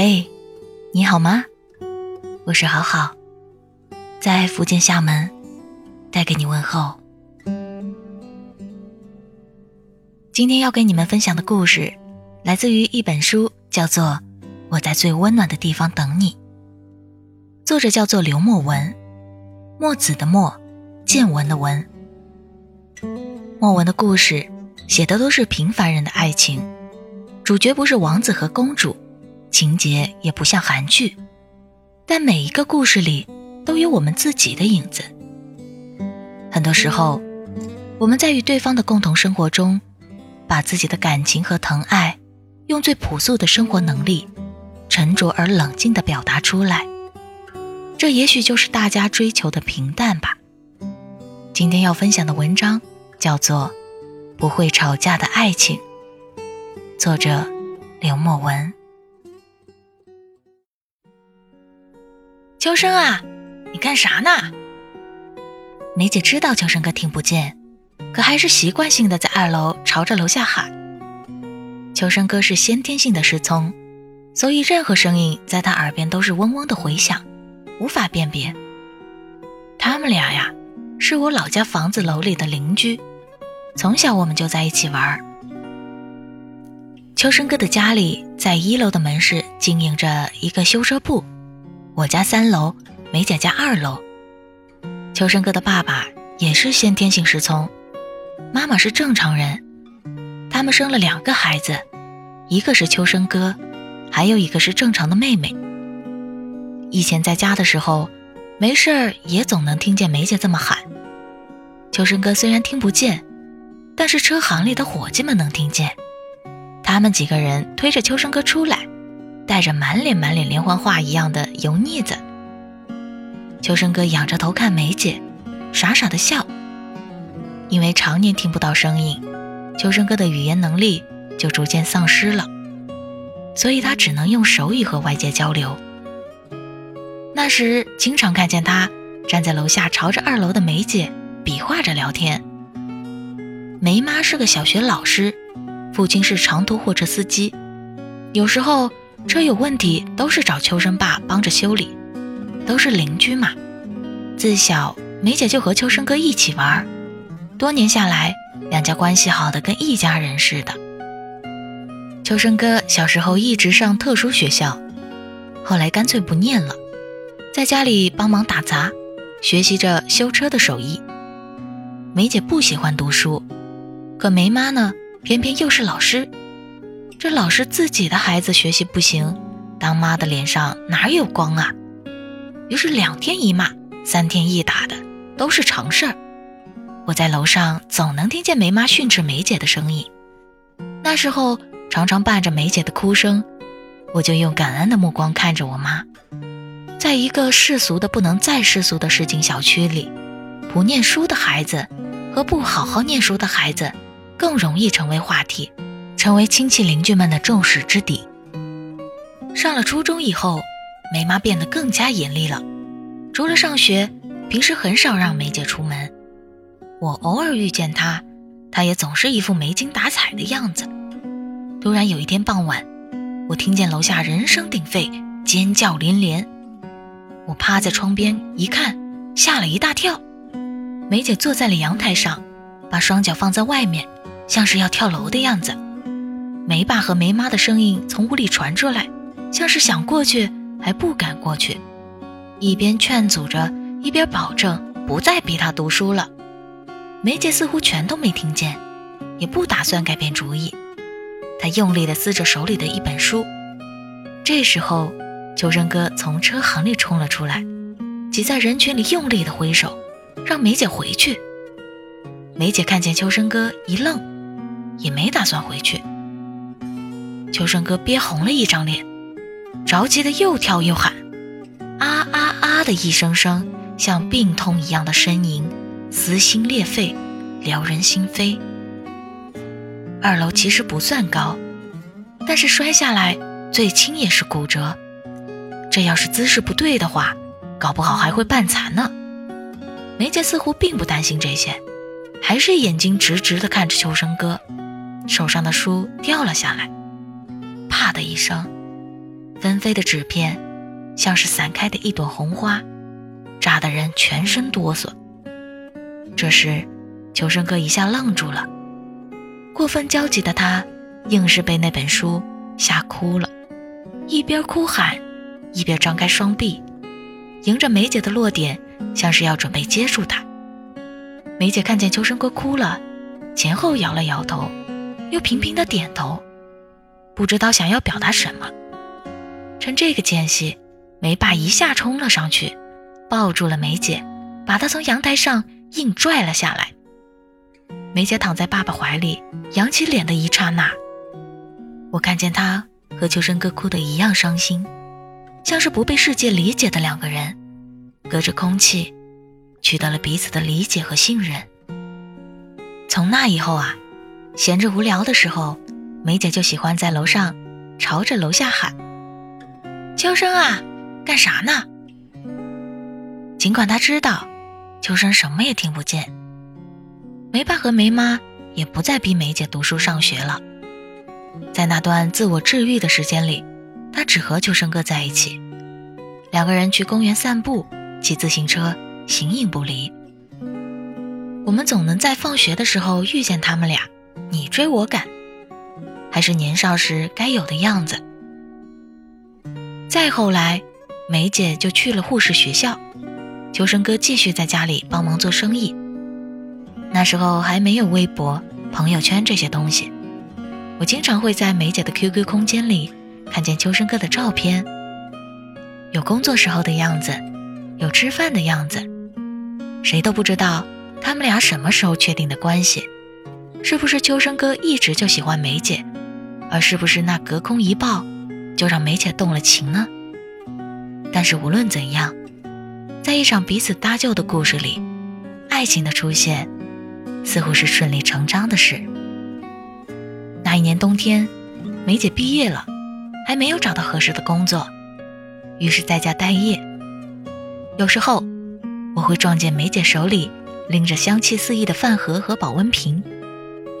嘿，你好吗？我是好好，在福建厦门，带给你问候。今天要给你们分享的故事，来自于一本书，叫做《我在最温暖的地方等你》，作者叫做刘墨文，墨子的墨，见闻的闻。墨文的故事写的都是平凡人的爱情，主角不是王子和公主。情节也不像韩剧，但每一个故事里都有我们自己的影子。很多时候，我们在与对方的共同生活中，把自己的感情和疼爱，用最朴素的生活能力，沉着而冷静地表达出来。这也许就是大家追求的平淡吧。今天要分享的文章叫做《不会吵架的爱情》，作者刘墨文。秋生啊，你干啥呢？梅姐知道秋生哥听不见，可还是习惯性的在二楼朝着楼下喊。秋生哥是先天性的失聪，所以任何声音在他耳边都是嗡嗡的回响，无法辨别。他们俩呀，是我老家房子楼里的邻居，从小我们就在一起玩。秋生哥的家里在一楼的门市经营着一个修车铺。我家三楼，梅姐家二楼。秋生哥的爸爸也是先天性失聪，妈妈是正常人。他们生了两个孩子，一个是秋生哥，还有一个是正常的妹妹。以前在家的时候，没事儿也总能听见梅姐这么喊。秋生哥虽然听不见，但是车行里的伙计们能听见。他们几个人推着秋生哥出来。带着满脸满脸连环画一样的油腻子，秋生哥仰着头看梅姐，傻傻的笑。因为常年听不到声音，秋生哥的语言能力就逐渐丧失了，所以他只能用手语和外界交流。那时经常看见他站在楼下朝着二楼的梅姐比划着聊天。梅妈是个小学老师，父亲是长途货车司机，有时候。车有问题都是找秋生爸帮着修理，都是邻居嘛。自小梅姐就和秋生哥一起玩，多年下来，两家关系好的跟一家人似的。秋生哥小时候一直上特殊学校，后来干脆不念了，在家里帮忙打杂，学习着修车的手艺。梅姐不喜欢读书，可梅妈呢，偏偏又是老师。这老师自己的孩子学习不行，当妈的脸上哪有光啊？于是两天一骂，三天一打的都是常事儿。我在楼上总能听见梅妈训斥梅姐的声音，那时候常常伴着梅姐的哭声，我就用感恩的目光看着我妈。在一个世俗的不能再世俗的市井小区里，不念书的孩子和不好好念书的孩子更容易成为话题。成为亲戚邻居们的众矢之的。上了初中以后，梅妈变得更加严厉了。除了上学，平时很少让梅姐出门。我偶尔遇见她，她也总是一副没精打采的样子。突然有一天傍晚，我听见楼下人声鼎沸，尖叫连连。我趴在窗边一看，吓了一大跳。梅姐坐在了阳台上，把双脚放在外面，像是要跳楼的样子。梅爸和梅妈的声音从屋里传出来，像是想过去还不敢过去，一边劝阻着，一边保证不再逼他读书了。梅姐似乎全都没听见，也不打算改变主意。她用力地撕着手里的一本书。这时候，秋生哥从车行里冲了出来，挤在人群里用力地挥手，让梅姐回去。梅姐看见秋生哥一愣，也没打算回去。秋生哥憋红了一张脸，着急的又跳又喊，啊啊啊的一声声，像病痛一样的呻吟，撕心裂肺，撩人心扉。二楼其实不算高，但是摔下来最轻也是骨折，这要是姿势不对的话，搞不好还会半残呢。梅姐似乎并不担心这些，还是眼睛直直的看着秋生哥，手上的书掉了下来。啪的一声，纷飞的纸片，像是散开的一朵红花，扎得人全身哆嗦。这时，秋生哥一下愣住了，过分焦急的他，硬是被那本书吓哭了，一边哭喊，一边张开双臂，迎着梅姐的落点，像是要准备接住她。梅姐看见秋生哥哭了，前后摇了摇头，又频频的点头。不知道想要表达什么。趁这个间隙，梅爸一下冲了上去，抱住了梅姐，把她从阳台上硬拽了下来。梅姐躺在爸爸怀里，扬起脸的一刹那，我看见她和秋生哥哭得一样伤心，像是不被世界理解的两个人，隔着空气，取得了彼此的理解和信任。从那以后啊，闲着无聊的时候。梅姐就喜欢在楼上朝着楼下喊：“秋生啊，干啥呢？”尽管她知道秋生什么也听不见，梅爸和梅妈也不再逼梅姐读书上学了。在那段自我治愈的时间里，她只和秋生哥在一起，两个人去公园散步，骑自行车，形影不离。我们总能在放学的时候遇见他们俩，你追我赶。还是年少时该有的样子。再后来，梅姐就去了护士学校，秋生哥继续在家里帮忙做生意。那时候还没有微博、朋友圈这些东西，我经常会在梅姐的 QQ 空间里看见秋生哥的照片，有工作时候的样子，有吃饭的样子。谁都不知道他们俩什么时候确定的关系，是不是秋生哥一直就喜欢梅姐？而是不是那隔空一抱，就让梅姐动了情呢？但是无论怎样，在一场彼此搭救的故事里，爱情的出现似乎是顺理成章的事。那一年冬天，梅姐毕业了，还没有找到合适的工作，于是在家待业。有时候，我会撞见梅姐手里拎着香气四溢的饭盒和保温瓶，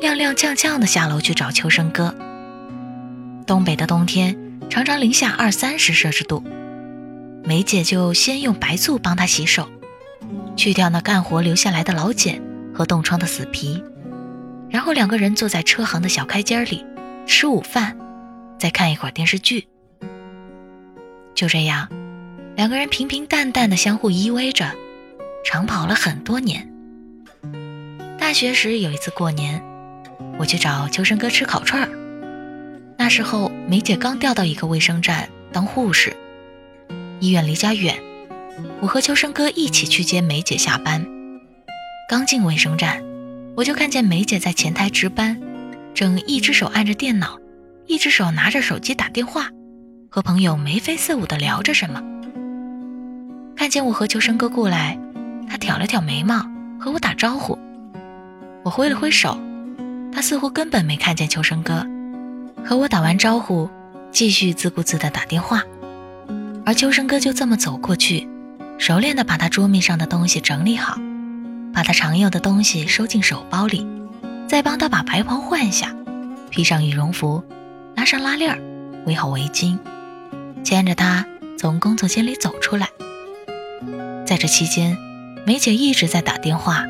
踉踉跄跄地下楼去找秋生哥。东北的冬天常常零下二三十摄氏度，梅姐就先用白醋帮他洗手，去掉那干活留下来的老茧和冻疮的死皮，然后两个人坐在车行的小开间里吃午饭，再看一会儿电视剧。就这样，两个人平平淡淡的相互依偎着，长跑了很多年。大学时有一次过年，我去找秋生哥吃烤串儿。那时候，梅姐刚调到一个卫生站当护士，医院离家远，我和秋生哥一起去接梅姐下班。刚进卫生站，我就看见梅姐在前台值班，正一只手按着电脑，一只手拿着手机打电话，和朋友眉飞色舞地聊着什么。看见我和秋生哥过来，她挑了挑眉毛和我打招呼，我挥了挥手，她似乎根本没看见秋生哥。和我打完招呼，继续自顾自地打电话，而秋生哥就这么走过去，熟练地把他桌面上的东西整理好，把他常用的东西收进手包里，再帮他把白袍换下，披上羽绒服，拉上拉链，围好围巾，牵着他从工作间里走出来。在这期间，梅姐一直在打电话，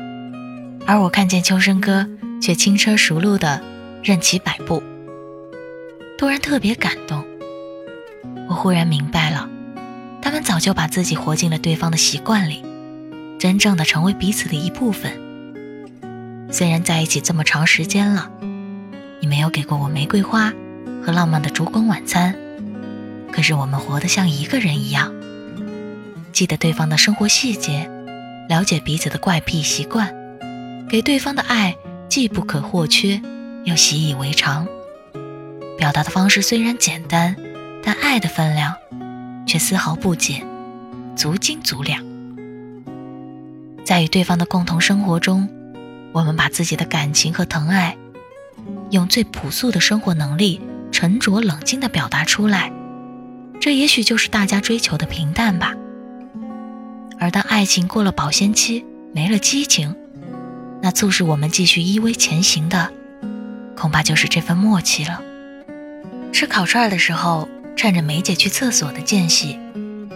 而我看见秋生哥却轻车熟路地任其摆布。突然特别感动，我忽然明白了，他们早就把自己活进了对方的习惯里，真正的成为彼此的一部分。虽然在一起这么长时间了，你没有给过我玫瑰花和浪漫的烛光晚餐，可是我们活得像一个人一样，记得对方的生活细节，了解彼此的怪癖习惯，给对方的爱既不可或缺，又习以为常。表达的方式虽然简单，但爱的分量却丝毫不减，足斤足两。在与对方的共同生活中，我们把自己的感情和疼爱，用最朴素的生活能力，沉着冷静地表达出来。这也许就是大家追求的平淡吧。而当爱情过了保鲜期，没了激情，那促使我们继续依偎前行的，恐怕就是这份默契了。吃烤串的时候，趁着梅姐去厕所的间隙，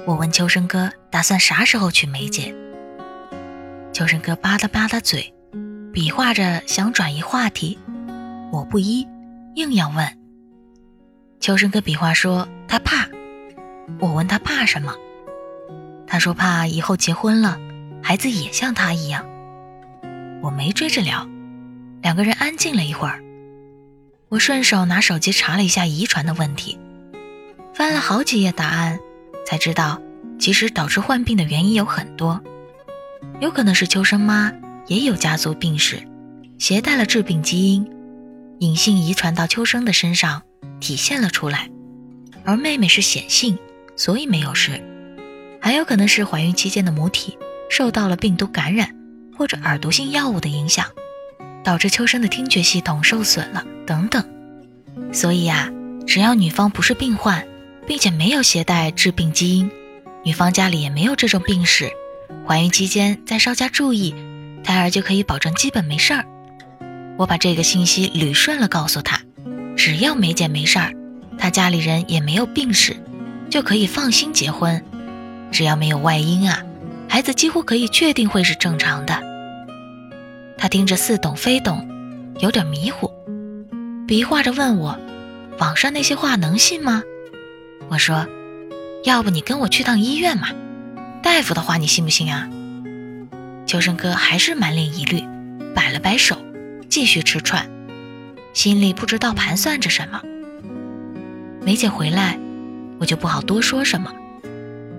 我问秋生哥打算啥时候娶梅姐。秋生哥吧嗒吧嗒嘴，比划着想转移话题，我不依，硬要问。秋生哥比划说他怕，我问他怕什么，他说怕以后结婚了，孩子也像他一样。我没追着聊，两个人安静了一会儿。我顺手拿手机查了一下遗传的问题，翻了好几页答案，才知道其实导致患病的原因有很多。有可能是秋生妈也有家族病史，携带了致病基因，隐性遗传到秋生的身上，体现了出来。而妹妹是显性，所以没有事。还有可能是怀孕期间的母体受到了病毒感染，或者耳毒性药物的影响，导致秋生的听觉系统受损了等等。所以啊，只要女方不是病患，并且没有携带致病基因，女方家里也没有这种病史。怀孕期间再稍加注意，胎儿就可以保证基本没事儿。我把这个信息捋顺了告诉他，只要梅姐没事儿，他家里人也没有病史，就可以放心结婚。只要没有外因啊，孩子几乎可以确定会是正常的。他听着似懂非懂，有点迷糊，比划着问我：“网上那些话能信吗？”我说：“要不你跟我去趟医院嘛。”大夫的话你信不信啊？秋生哥还是满脸疑虑，摆了摆手，继续吃串，心里不知道盘算着什么。梅姐回来，我就不好多说什么。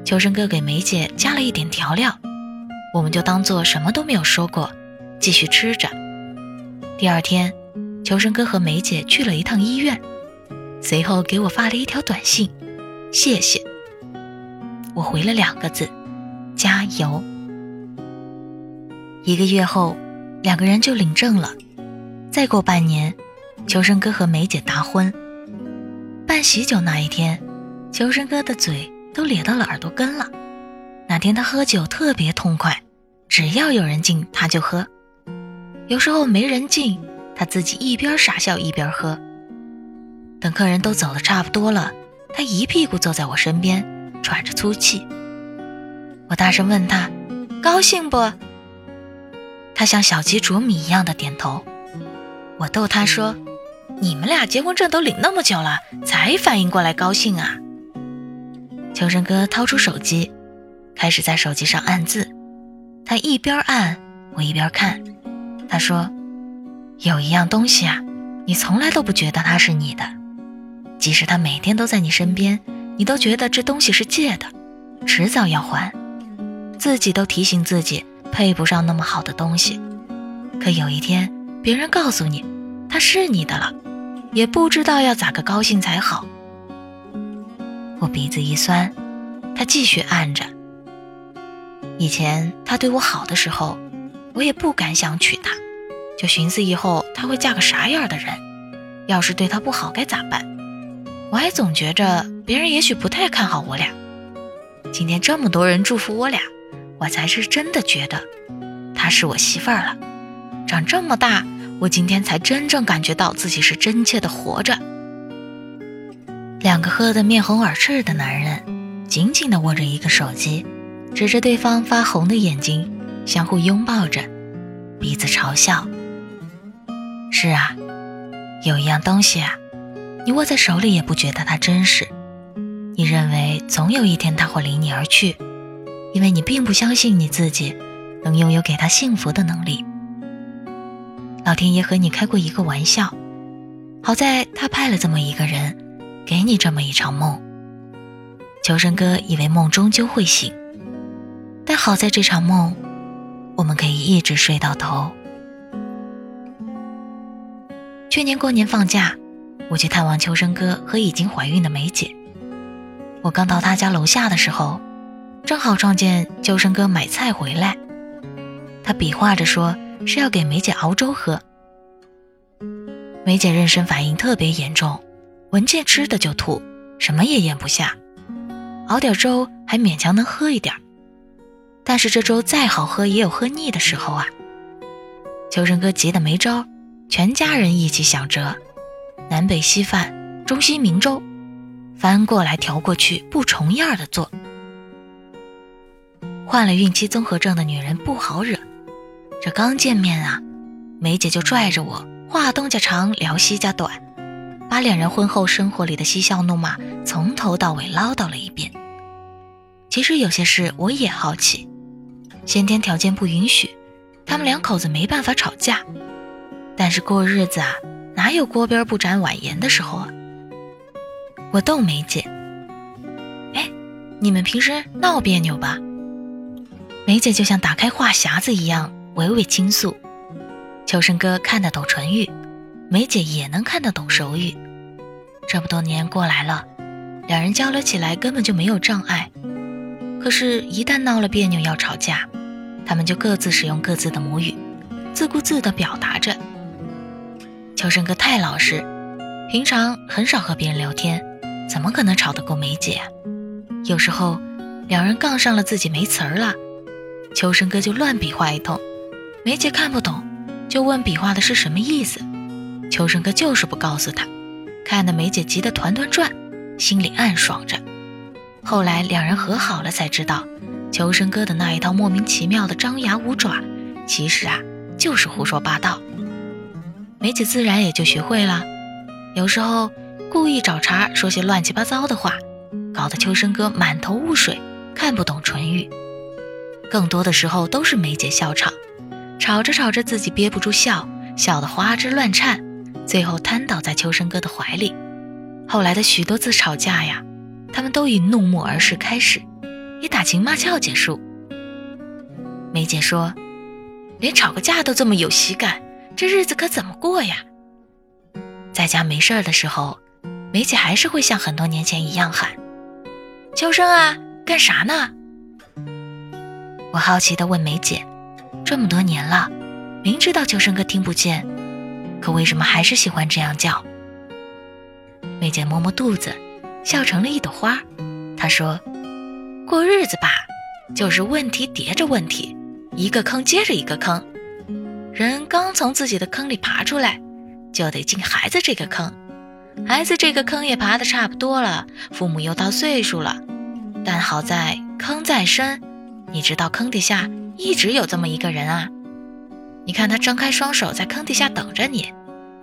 秋生哥给梅姐加了一点调料，我们就当做什么都没有说过，继续吃着。第二天，求生哥和梅姐去了一趟医院，随后给我发了一条短信：“谢谢。”我回了两个字。加油！一个月后，两个人就领证了。再过半年，求生哥和梅姐达婚。办喜酒那一天，求生哥的嘴都咧到了耳朵根了。那天他喝酒特别痛快，只要有人敬他就喝。有时候没人敬，他自己一边傻笑一边喝。等客人都走的差不多了，他一屁股坐在我身边，喘着粗气。我大声问他：“高兴不？”他像小鸡啄米一样的点头。我逗他说：“你们俩结婚证都领那么久了，才反应过来高兴啊？”秋生哥掏出手机，开始在手机上按字。他一边按，我一边看。他说：“有一样东西啊，你从来都不觉得它是你的，即使它每天都在你身边，你都觉得这东西是借的，迟早要还。”自己都提醒自己配不上那么好的东西，可有一天别人告诉你它是你的了，也不知道要咋个高兴才好。我鼻子一酸，他继续按着。以前他对我好的时候，我也不敢想娶她，就寻思以后她会嫁个啥样的人，要是对她不好该咋办？我还总觉着别人也许不太看好我俩。今天这么多人祝福我俩。我才是真的觉得，她是我媳妇儿了。长这么大，我今天才真正感觉到自己是真切的活着。两个喝得面红耳赤的男人，紧紧地握着一个手机，指着对方发红的眼睛，相互拥抱着，彼此嘲笑。是啊，有一样东西啊，你握在手里也不觉得它真实，你认为总有一天它会离你而去。因为你并不相信你自己能拥有给他幸福的能力，老天爷和你开过一个玩笑，好在他派了这么一个人，给你这么一场梦。求生哥以为梦终究会醒，但好在这场梦，我们可以一直睡到头。去年过年放假，我去探望秋生哥和已经怀孕的梅姐，我刚到他家楼下的时候。正好撞见秋生哥买菜回来，他比划着说是要给梅姐熬粥喝。梅姐妊娠反应特别严重，闻见吃的就吐，什么也咽不下，熬点粥还勉强能喝一点但是这粥再好喝也有喝腻的时候啊。秋生哥急得没招，全家人一起想辙，南北稀饭、中西明粥，翻过来调过去，不重样的做。患了孕期综合症的女人不好惹，这刚见面啊，梅姐就拽着我话东家长聊西家短，把两人婚后生活里的嬉笑怒骂从头到尾唠叨了一遍。其实有些事我也好奇，先天条件不允许，他们两口子没办法吵架，但是过日子啊，哪有锅边不沾碗盐的时候啊？我逗梅姐：“哎，你们平时闹别扭吧？”梅姐就像打开话匣子一样，娓娓倾诉。秋生哥看得懂唇语，梅姐也能看得懂手语。这么多年过来了，两人交流起来根本就没有障碍。可是，一旦闹了别扭要吵架，他们就各自使用各自的母语，自顾自地表达着。秋生哥太老实，平常很少和别人聊天，怎么可能吵得过梅姐？有时候，两人杠上了自己没词儿了。秋生哥就乱比划一通，梅姐看不懂，就问比划的是什么意思。秋生哥就是不告诉他，看得梅姐急得团团转，心里暗爽着。后来两人和好了，才知道秋生哥的那一套莫名其妙的张牙舞爪，其实啊就是胡说八道。梅姐自然也就学会了，有时候故意找茬说些乱七八糟的话，搞得秋生哥满头雾水，看不懂唇语。更多的时候都是梅姐笑场，吵着吵着自己憋不住笑，笑得花枝乱颤，最后瘫倒在秋生哥的怀里。后来的许多次吵架呀，他们都以怒目而视开始，以打情骂俏结束。梅姐说：“连吵个架都这么有喜感，这日子可怎么过呀？”在家没事儿的时候，梅姐还是会像很多年前一样喊：“秋生啊，干啥呢？”我好奇地问梅姐：“这么多年了，明知道秋生哥听不见，可为什么还是喜欢这样叫？”梅姐摸摸肚子，笑成了一朵花。她说：“过日子吧，就是问题叠着问题，一个坑接着一个坑。人刚从自己的坑里爬出来，就得进孩子这个坑。孩子这个坑也爬得差不多了，父母又到岁数了，但好在坑再深。”你知道坑底下一直有这么一个人啊？你看他张开双手在坑底下等着你，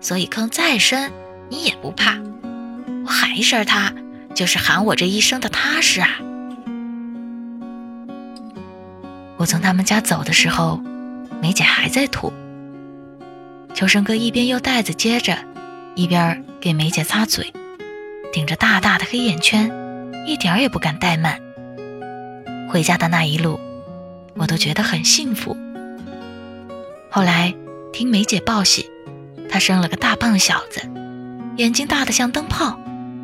所以坑再深你也不怕。我喊一声他，就是喊我这一生的踏实啊。我从他们家走的时候，梅姐还在吐。秋生哥一边用袋子接着，一边给梅姐擦嘴，顶着大大的黑眼圈，一点儿也不敢怠慢。回家的那一路，我都觉得很幸福。后来听梅姐报喜，她生了个大胖小子，眼睛大得像灯泡，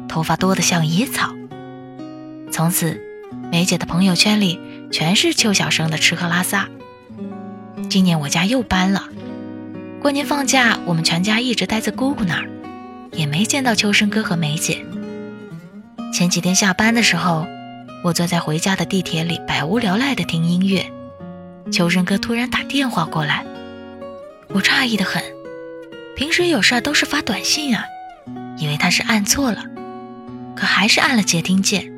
头发多得像野草。从此，梅姐的朋友圈里全是邱小生的吃喝拉撒。今年我家又搬了，过年放假，我们全家一直待在姑姑那儿，也没见到秋生哥和梅姐。前几天下班的时候。我坐在回家的地铁里，百无聊赖地听音乐。秋生哥突然打电话过来，我诧异的很。平时有事儿都是发短信啊，以为他是按错了，可还是按了接听键。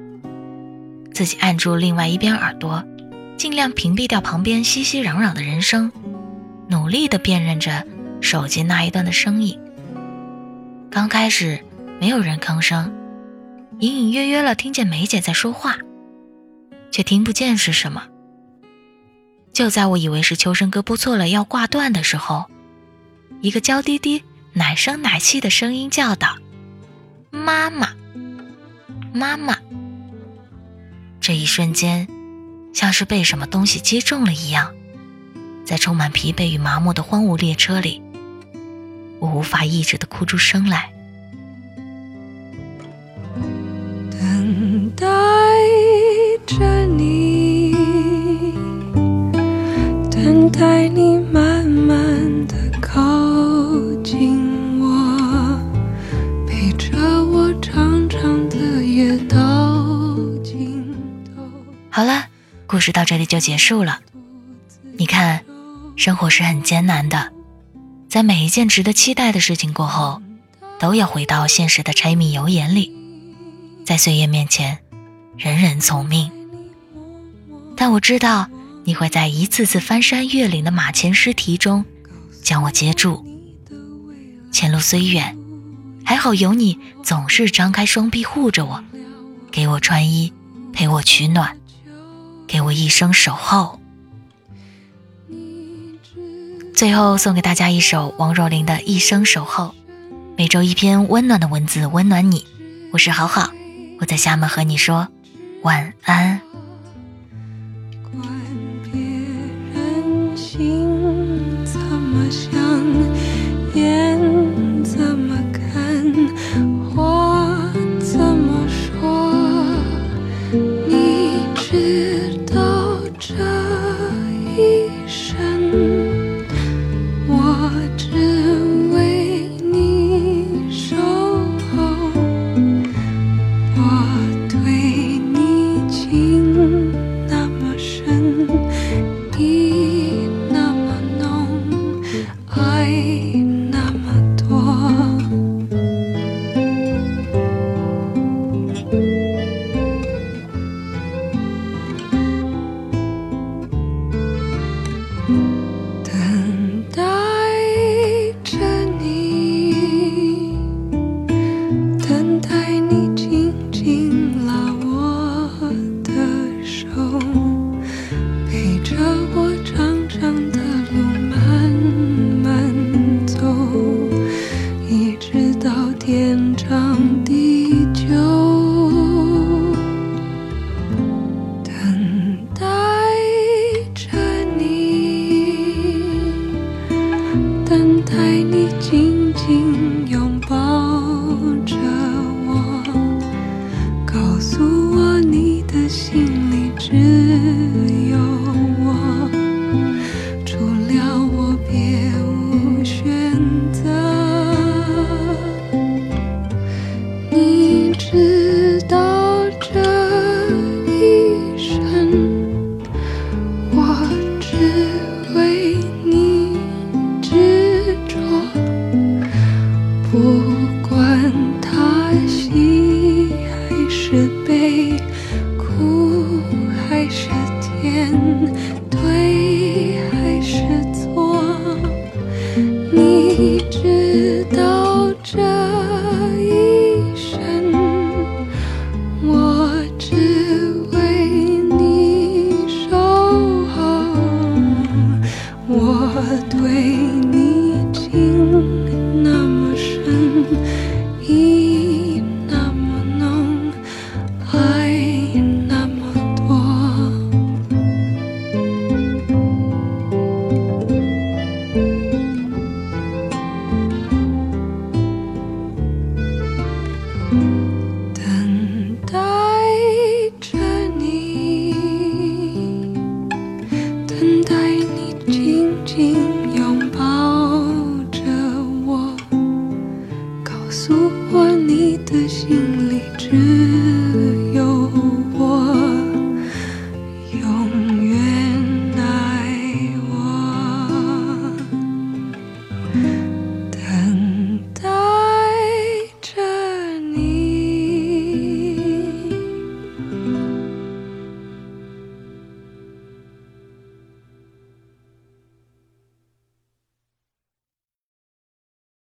自己按住另外一边耳朵，尽量屏蔽掉旁边熙熙攘攘的人声，努力地辨认着手机那一端的声音。刚开始没有人吭声，隐隐约约了听见梅姐在说话。却听不见是什么。就在我以为是秋生哥拨错了要挂断的时候，一个娇滴滴、奶声奶气的声音叫道：“妈妈，妈妈。”这一瞬间，像是被什么东西击中了一样，在充满疲惫与麻木的荒芜列车里，我无法抑制的哭出声来。等到。故事到这里就结束了。你看，生活是很艰难的，在每一件值得期待的事情过后，都要回到现实的柴米油盐里。在岁月面前，人人从命。但我知道，你会在一次次翻山越岭的马前尸蹄中，将我接住。前路虽远，还好有你，总是张开双臂护着我，给我穿衣，陪我取暖，给我一生守候。最后送给大家一首王若琳的《一生守候》，每周一篇温暖的文字，温暖你。我是好好，我在厦门和你说晚安。呜